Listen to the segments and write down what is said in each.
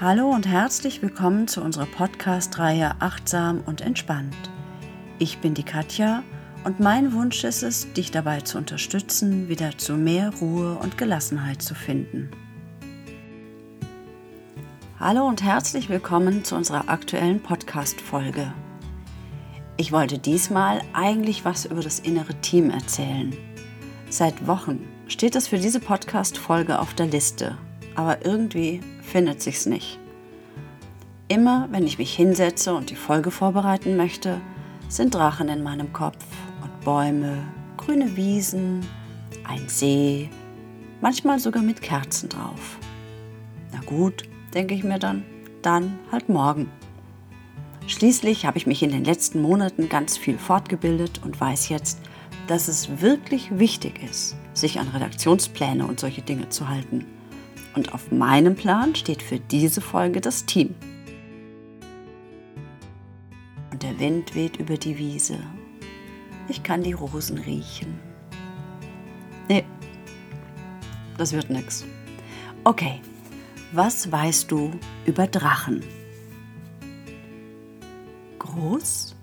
Hallo und herzlich willkommen zu unserer Podcast-Reihe Achtsam und Entspannt. Ich bin die Katja und mein Wunsch ist es, dich dabei zu unterstützen, wieder zu mehr Ruhe und Gelassenheit zu finden. Hallo und herzlich willkommen zu unserer aktuellen Podcast-Folge. Ich wollte diesmal eigentlich was über das innere Team erzählen. Seit Wochen steht es für diese Podcast-Folge auf der Liste, aber irgendwie findet sich's nicht. Immer, wenn ich mich hinsetze und die Folge vorbereiten möchte, sind Drachen in meinem Kopf und Bäume, grüne Wiesen, ein See, manchmal sogar mit Kerzen drauf. Na gut, denke ich mir dann, dann halt morgen. Schließlich habe ich mich in den letzten Monaten ganz viel fortgebildet und weiß jetzt, dass es wirklich wichtig ist, sich an Redaktionspläne und solche Dinge zu halten. Und auf meinem Plan steht für diese Folge das Team. Und der Wind weht über die Wiese. Ich kann die Rosen riechen. Nee, das wird nix. Okay, was weißt du über Drachen? Groß,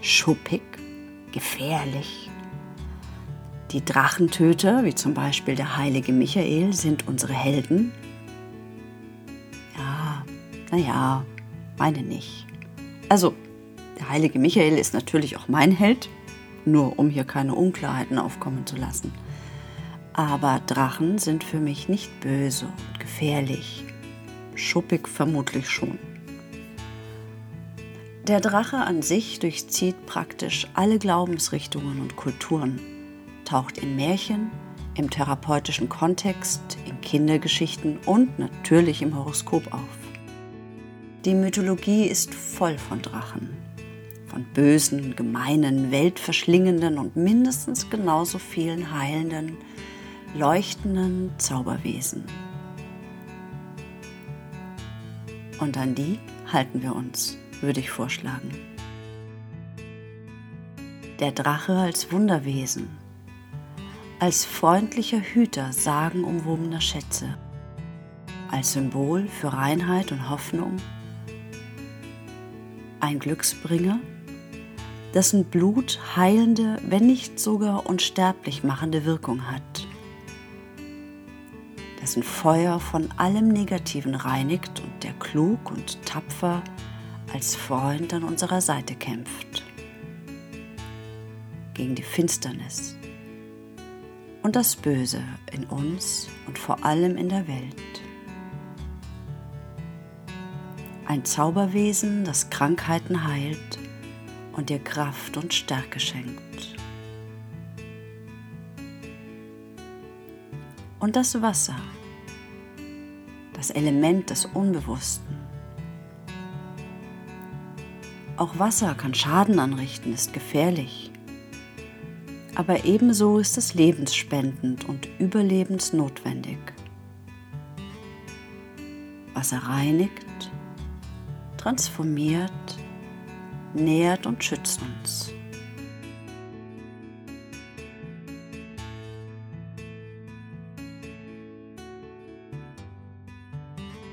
schuppig, gefährlich. Die Drachentöter, wie zum Beispiel der heilige Michael, sind unsere Helden. Ja, naja, meine nicht. Also, der heilige Michael ist natürlich auch mein Held, nur um hier keine Unklarheiten aufkommen zu lassen. Aber Drachen sind für mich nicht böse und gefährlich. Schuppig vermutlich schon. Der Drache an sich durchzieht praktisch alle Glaubensrichtungen und Kulturen, taucht in Märchen, im therapeutischen Kontext, in Kindergeschichten und natürlich im Horoskop auf. Die Mythologie ist voll von Drachen, von bösen, gemeinen, weltverschlingenden und mindestens genauso vielen heilenden, leuchtenden Zauberwesen. Und an die halten wir uns würde ich vorschlagen. Der Drache als Wunderwesen, als freundlicher Hüter sagenumwobener Schätze, als Symbol für Reinheit und Hoffnung, ein Glücksbringer, dessen Blut heilende, wenn nicht sogar unsterblich machende Wirkung hat, dessen Feuer von allem Negativen reinigt und der klug und tapfer als Freund an unserer Seite kämpft. Gegen die Finsternis und das Böse in uns und vor allem in der Welt. Ein Zauberwesen, das Krankheiten heilt und dir Kraft und Stärke schenkt. Und das Wasser, das Element des Unbewussten, auch Wasser kann Schaden anrichten, ist gefährlich. Aber ebenso ist es lebensspendend und überlebensnotwendig. Wasser reinigt, transformiert, nährt und schützt uns.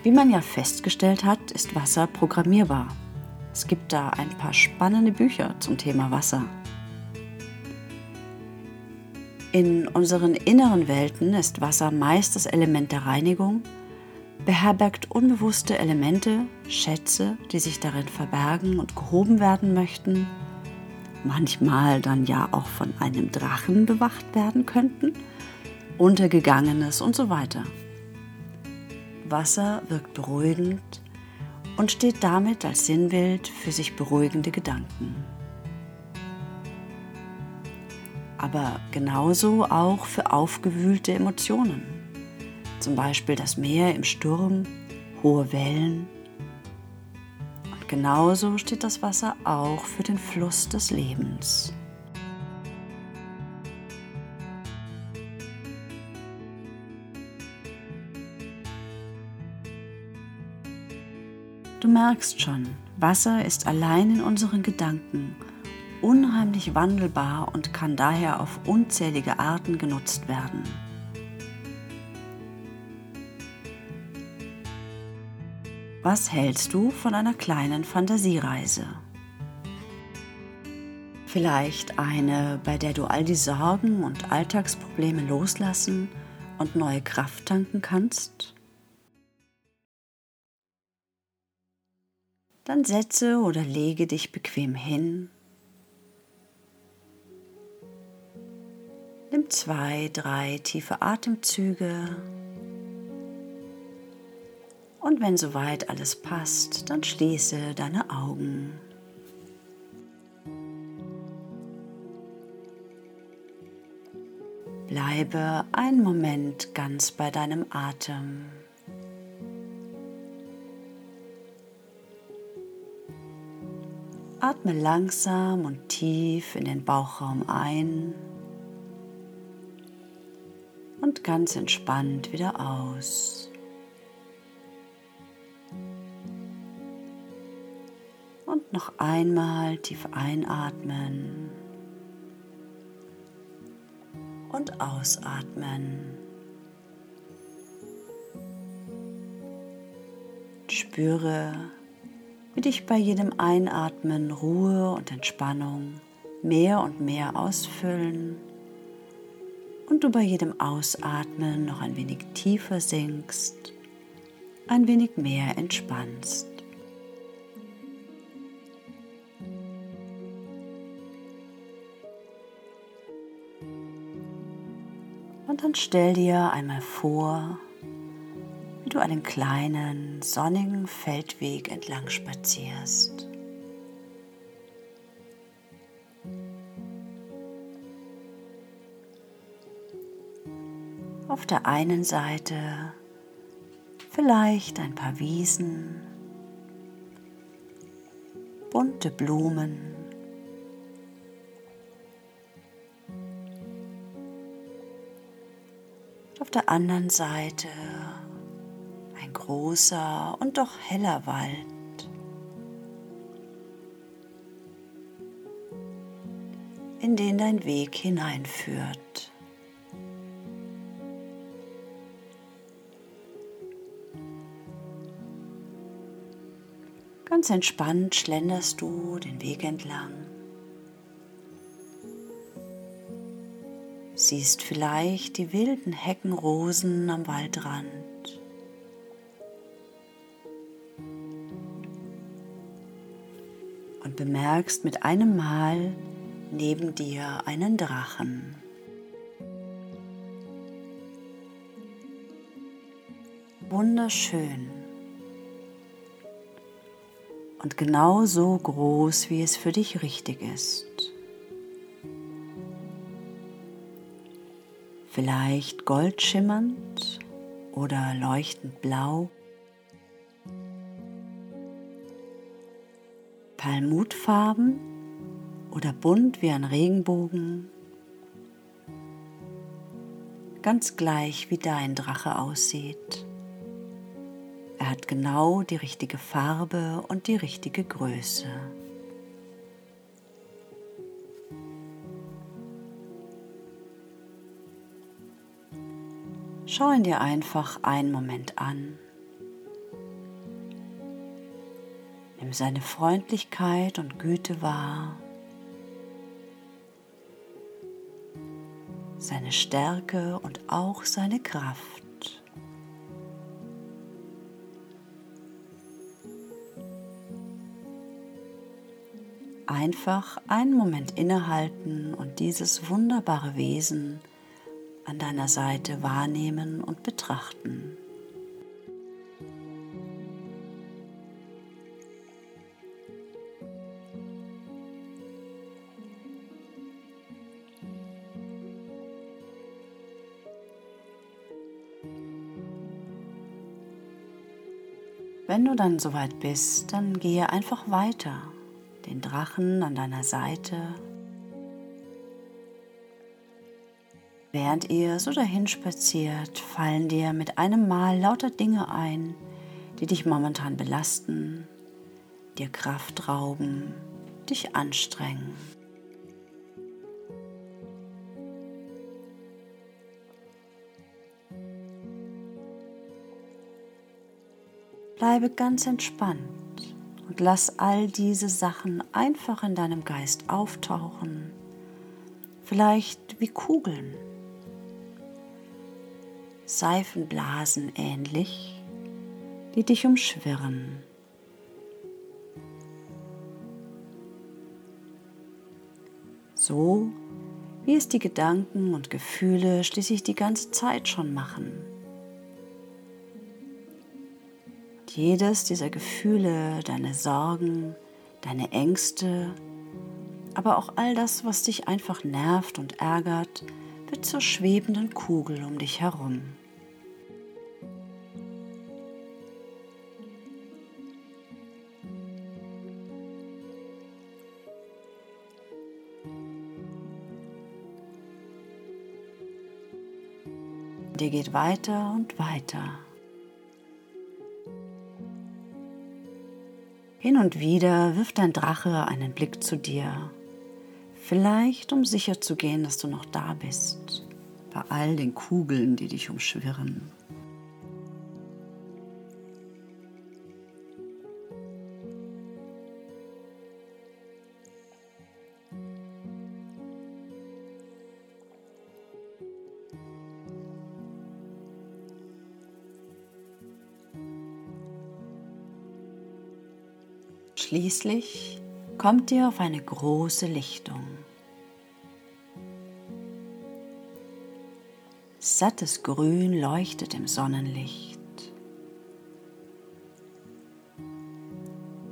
Wie man ja festgestellt hat, ist Wasser programmierbar. Es gibt da ein paar spannende Bücher zum Thema Wasser. In unseren inneren Welten ist Wasser meist das Element der Reinigung, beherbergt unbewusste Elemente, Schätze, die sich darin verbergen und gehoben werden möchten, manchmal dann ja auch von einem Drachen bewacht werden könnten, Untergegangenes und so weiter. Wasser wirkt beruhigend, und steht damit als Sinnbild für sich beruhigende Gedanken. Aber genauso auch für aufgewühlte Emotionen, zum Beispiel das Meer im Sturm, hohe Wellen. Und genauso steht das Wasser auch für den Fluss des Lebens. Du merkst schon, Wasser ist allein in unseren Gedanken unheimlich wandelbar und kann daher auf unzählige Arten genutzt werden. Was hältst du von einer kleinen Fantasiereise? Vielleicht eine, bei der du all die Sorgen und Alltagsprobleme loslassen und neue Kraft tanken kannst? Dann setze oder lege dich bequem hin. Zwei, drei tiefe Atemzüge. Und wenn soweit alles passt, dann schließe deine Augen. Bleibe einen Moment ganz bei deinem Atem. Atme langsam und tief in den Bauchraum ein ganz entspannt wieder aus. Und noch einmal tief einatmen und ausatmen. Spüre, wie dich bei jedem Einatmen Ruhe und Entspannung mehr und mehr ausfüllen und du bei jedem Ausatmen noch ein wenig tiefer sinkst, ein wenig mehr entspannst. Und dann stell dir einmal vor, wie du einen kleinen, sonnigen Feldweg entlang spazierst. Auf der einen Seite vielleicht ein paar Wiesen, bunte Blumen, auf der anderen Seite ein großer und doch heller Wald. in den dein Weg hineinführt. Ganz entspannt schlenderst du den Weg entlang. Siehst vielleicht die wilden Heckenrosen am Waldrand. Und bemerkst mit einem Mal neben dir einen Drachen. Wunderschön und genau so groß, wie es für dich richtig ist. Vielleicht goldschimmernd oder leuchtend blau. Palmutfarben oder bunt wie ein Regenbogen. Ganz gleich, wie dein Drache aussieht. Er hat genau die richtige Farbe und die richtige Größe. Schau ihn dir einfach einen Moment an. Nimm seine Freundlichkeit und Güte wahr, seine Stärke und auch seine Kraft. Einfach einen Moment innehalten und dieses wunderbare Wesen an deiner Seite wahrnehmen und betrachten. Wenn du dann soweit bist, dann gehe einfach weiter den Drachen an deiner Seite. Während ihr so dahin spaziert, fallen dir mit einem Mal lauter Dinge ein, die dich momentan belasten, dir Kraft rauben, dich anstrengen. Bleibe ganz entspannt und lass all diese Sachen einfach in deinem Geist auftauchen, vielleicht wie Kugeln, Seifenblasen ähnlich, die dich umschwirren. So wie es die Gedanken und Gefühle schließlich die ganze Zeit schon machen. Jedes dieser Gefühle, deine Sorgen, deine Ängste, aber auch all das, was dich einfach nervt und ärgert, wird zur schwebenden Kugel um dich herum. Dir geht weiter und weiter. Hin und wieder wirft dein Drache einen Blick zu dir, vielleicht um sicher zu gehen, dass du noch da bist, bei all den Kugeln, die dich umschwirren. Schließlich kommt ihr auf eine große Lichtung. Sattes Grün leuchtet im Sonnenlicht.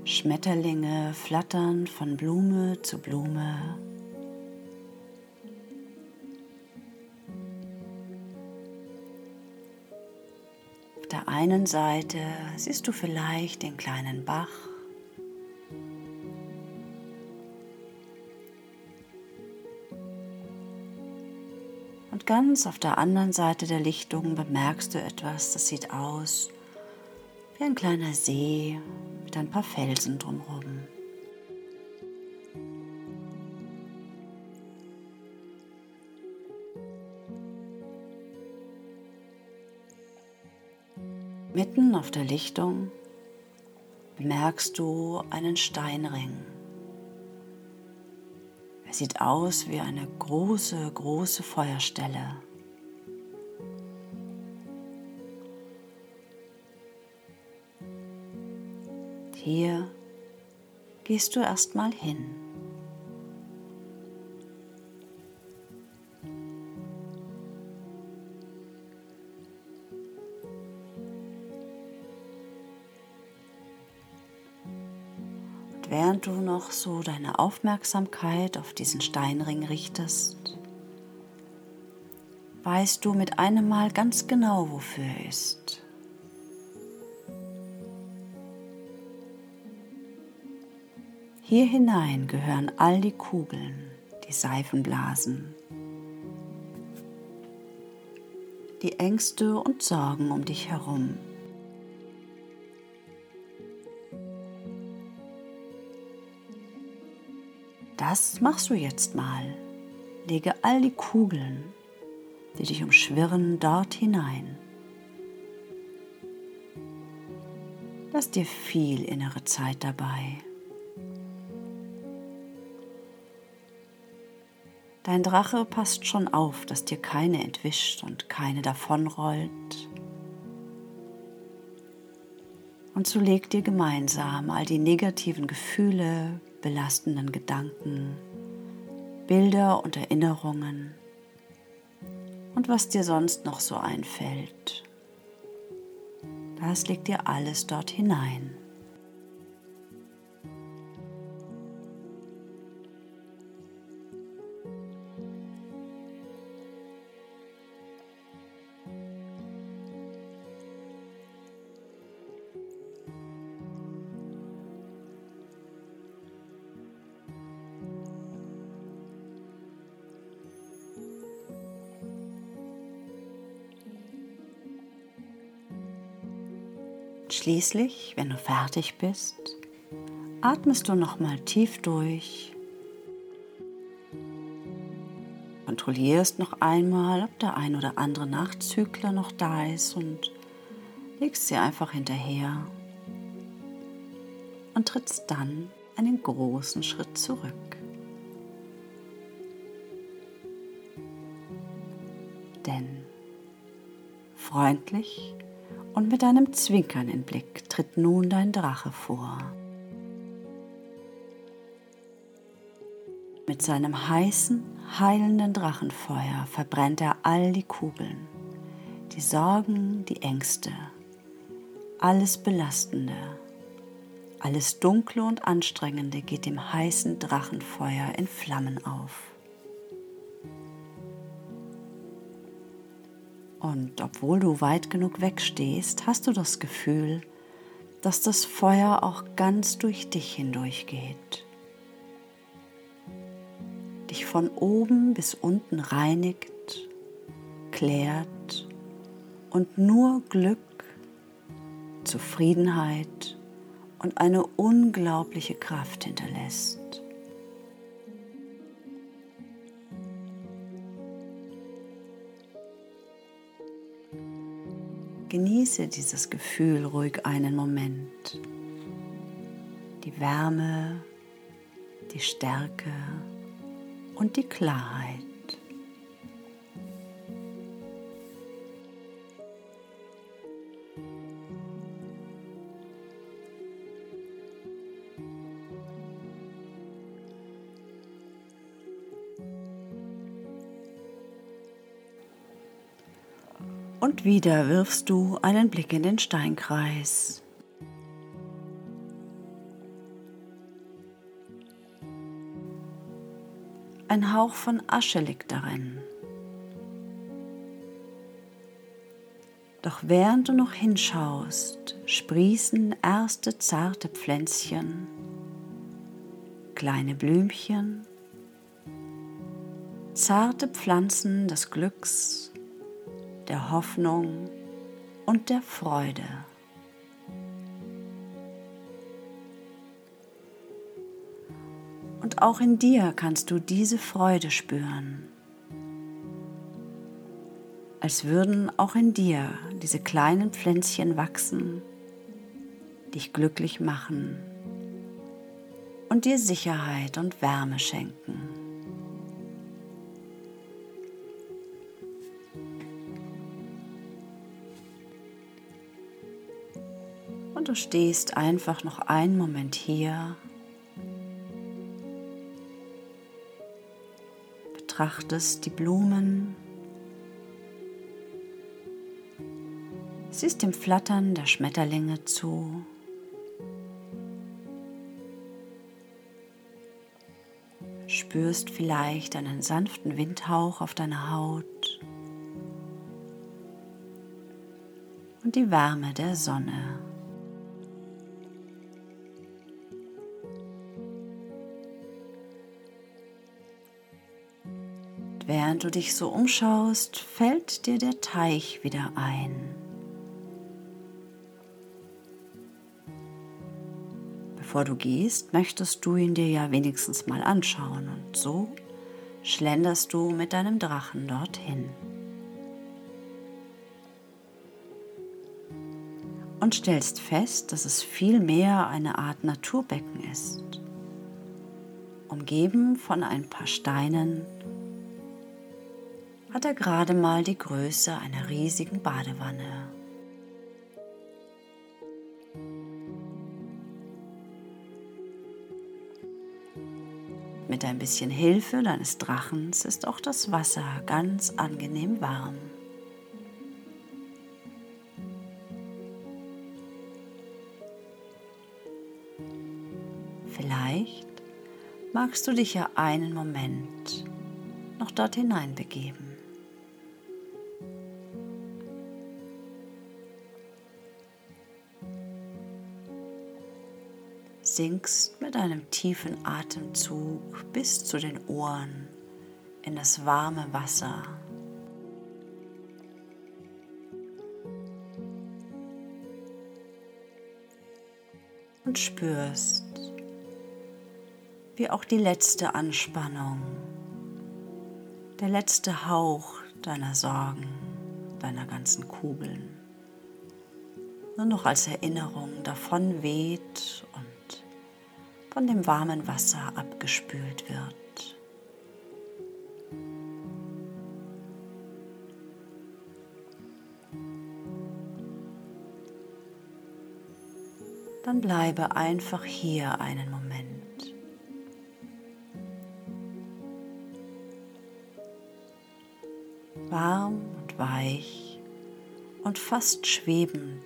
Schmetterlinge flattern von Blume zu Blume. Auf der einen Seite siehst du vielleicht den kleinen Bach ganz auf der anderen Seite der Lichtung bemerkst du etwas, das sieht aus wie ein kleiner See mit ein paar Felsen drumherum. Mitten auf der Lichtung bemerkst du einen Steinring. Er sieht aus wie eine große, große Feuerstelle. Hier gehst du erstmal hin. Während du noch so deine Aufmerksamkeit auf diesen Steinring richtest, weißt du mit einem Mal ganz genau, wofür er ist. Hier hinein gehören all die Kugeln, die Seifenblasen, die Ängste und Sorgen um dich herum. Das machst du jetzt mal. Lege all die Kugeln, die dich umschwirren, dort hinein. Lass dir viel innere Zeit dabei. Dein Drache passt schon auf, dass dir keine entwischt und keine davonrollt. Und so legt dir gemeinsam all die negativen Gefühle, belastenden Gedanken, Bilder und Erinnerungen und was dir sonst noch so einfällt. Das legt dir alles dort hinein. Schließlich, wenn du fertig bist, atmest du nochmal tief durch. Kontrollierst noch einmal, ob der ein oder andere Nachzügler noch da ist und legst sie einfach hinterher. und trittst dann einen großen Schritt zurück. Denn freundlich und mit einem zwinkernden Blick tritt nun dein Drache vor. Mit seinem heißen, heilenden Drachenfeuer verbrennt er all die Kugeln, die Sorgen, die Ängste, alles Belastende, alles Dunkle und Anstrengende geht dem heißen Drachenfeuer in Flammen auf. Und obwohl du weit genug wegstehst, hast du das Gefühl, dass das Feuer auch ganz durch dich hindurchgeht, dich von oben bis unten reinigt, klärt und nur Glück, Zufriedenheit und eine unglaubliche Kraft hinterlässt. Genieße dieses Gefühl ruhig einen Moment. Die Wärme, die Stärke und die Klarheit. Und wieder wirfst du einen Blick in den Steinkreis. Ein Hauch von Asche liegt darin. Doch während du noch hinschaust, sprießen erste zarte Pflänzchen, kleine Blümchen, zarte Pflanzen des Glücks der Hoffnung und der Freude. Und auch in dir kannst du diese Freude spüren, als würden auch in dir diese kleinen Pflänzchen wachsen, dich glücklich machen und dir Sicherheit und Wärme schenken. Du stehst einfach noch einen Moment hier, betrachtest die Blumen, siehst dem Flattern der Schmetterlinge zu. Spürst vielleicht einen sanften Windhauch auf deiner Haut und die Wärme der Sonne. Du dich so umschaust, fällt dir der Teich wieder ein. Bevor du gehst, möchtest du ihn dir ja wenigstens mal anschauen und so schlenderst du mit deinem Drachen dorthin. Und stellst fest, dass es vielmehr eine Art Naturbecken ist, umgeben von ein paar Steinen hat er gerade mal die Größe einer riesigen Badewanne. Mit ein bisschen Hilfe deines Drachens ist auch das Wasser ganz angenehm warm. Vielleicht magst du dich ja einen Moment noch dort hinein begeben. sinkst mit einem tiefen Atemzug bis zu den Ohren in das warme Wasser. Und spürst, wie auch die letzte Anspannung, der letzte Hauch deiner Sorgen, deiner ganzen Kugeln nur noch als Erinnerung davon weht und von dem warmen Wasser abgespült wird. Dann bleibe einfach hier einen Moment. Warm und weich und fast schwebend.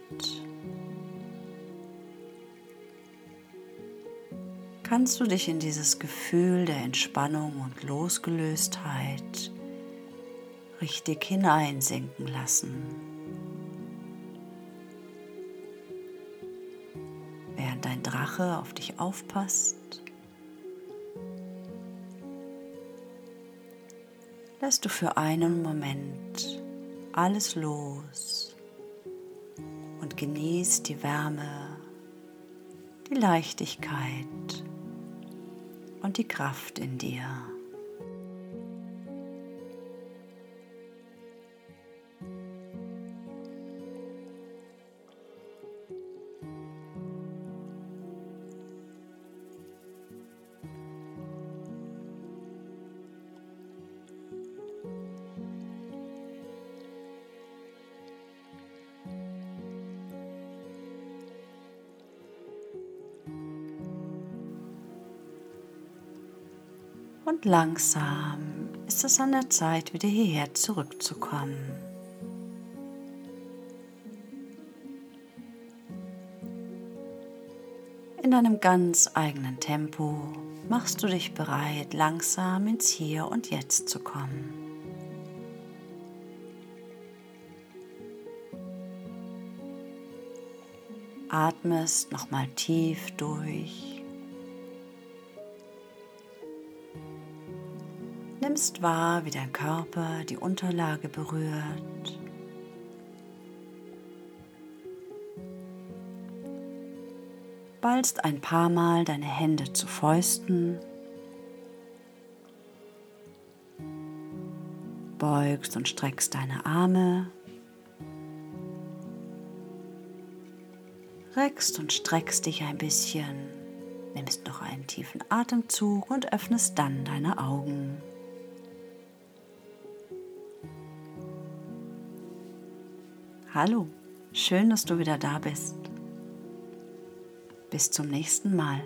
kannst du dich in dieses Gefühl der Entspannung und Losgelöstheit richtig hineinsinken lassen. Während dein Drache auf dich aufpasst, lässt du für einen Moment alles los und genießt die Wärme, die Leichtigkeit und die Kraft in dir. Und langsam ist es an der Zeit, wieder hierher zurückzukommen. In deinem ganz eigenen Tempo machst du dich bereit, langsam ins Hier und Jetzt zu kommen. Atmest nochmal tief durch nimmst wahr, wie dein Körper die Unterlage berührt. Ballst ein paar Mal deine Hände zu Fäusten. Beugst und streckst deine Arme. Reckst und streckst dich ein bisschen. Nimmst noch einen tiefen Atemzug und öffnest dann deine Augen. Hallo, schön, dass du wieder da bist. Bis zum nächsten Mal.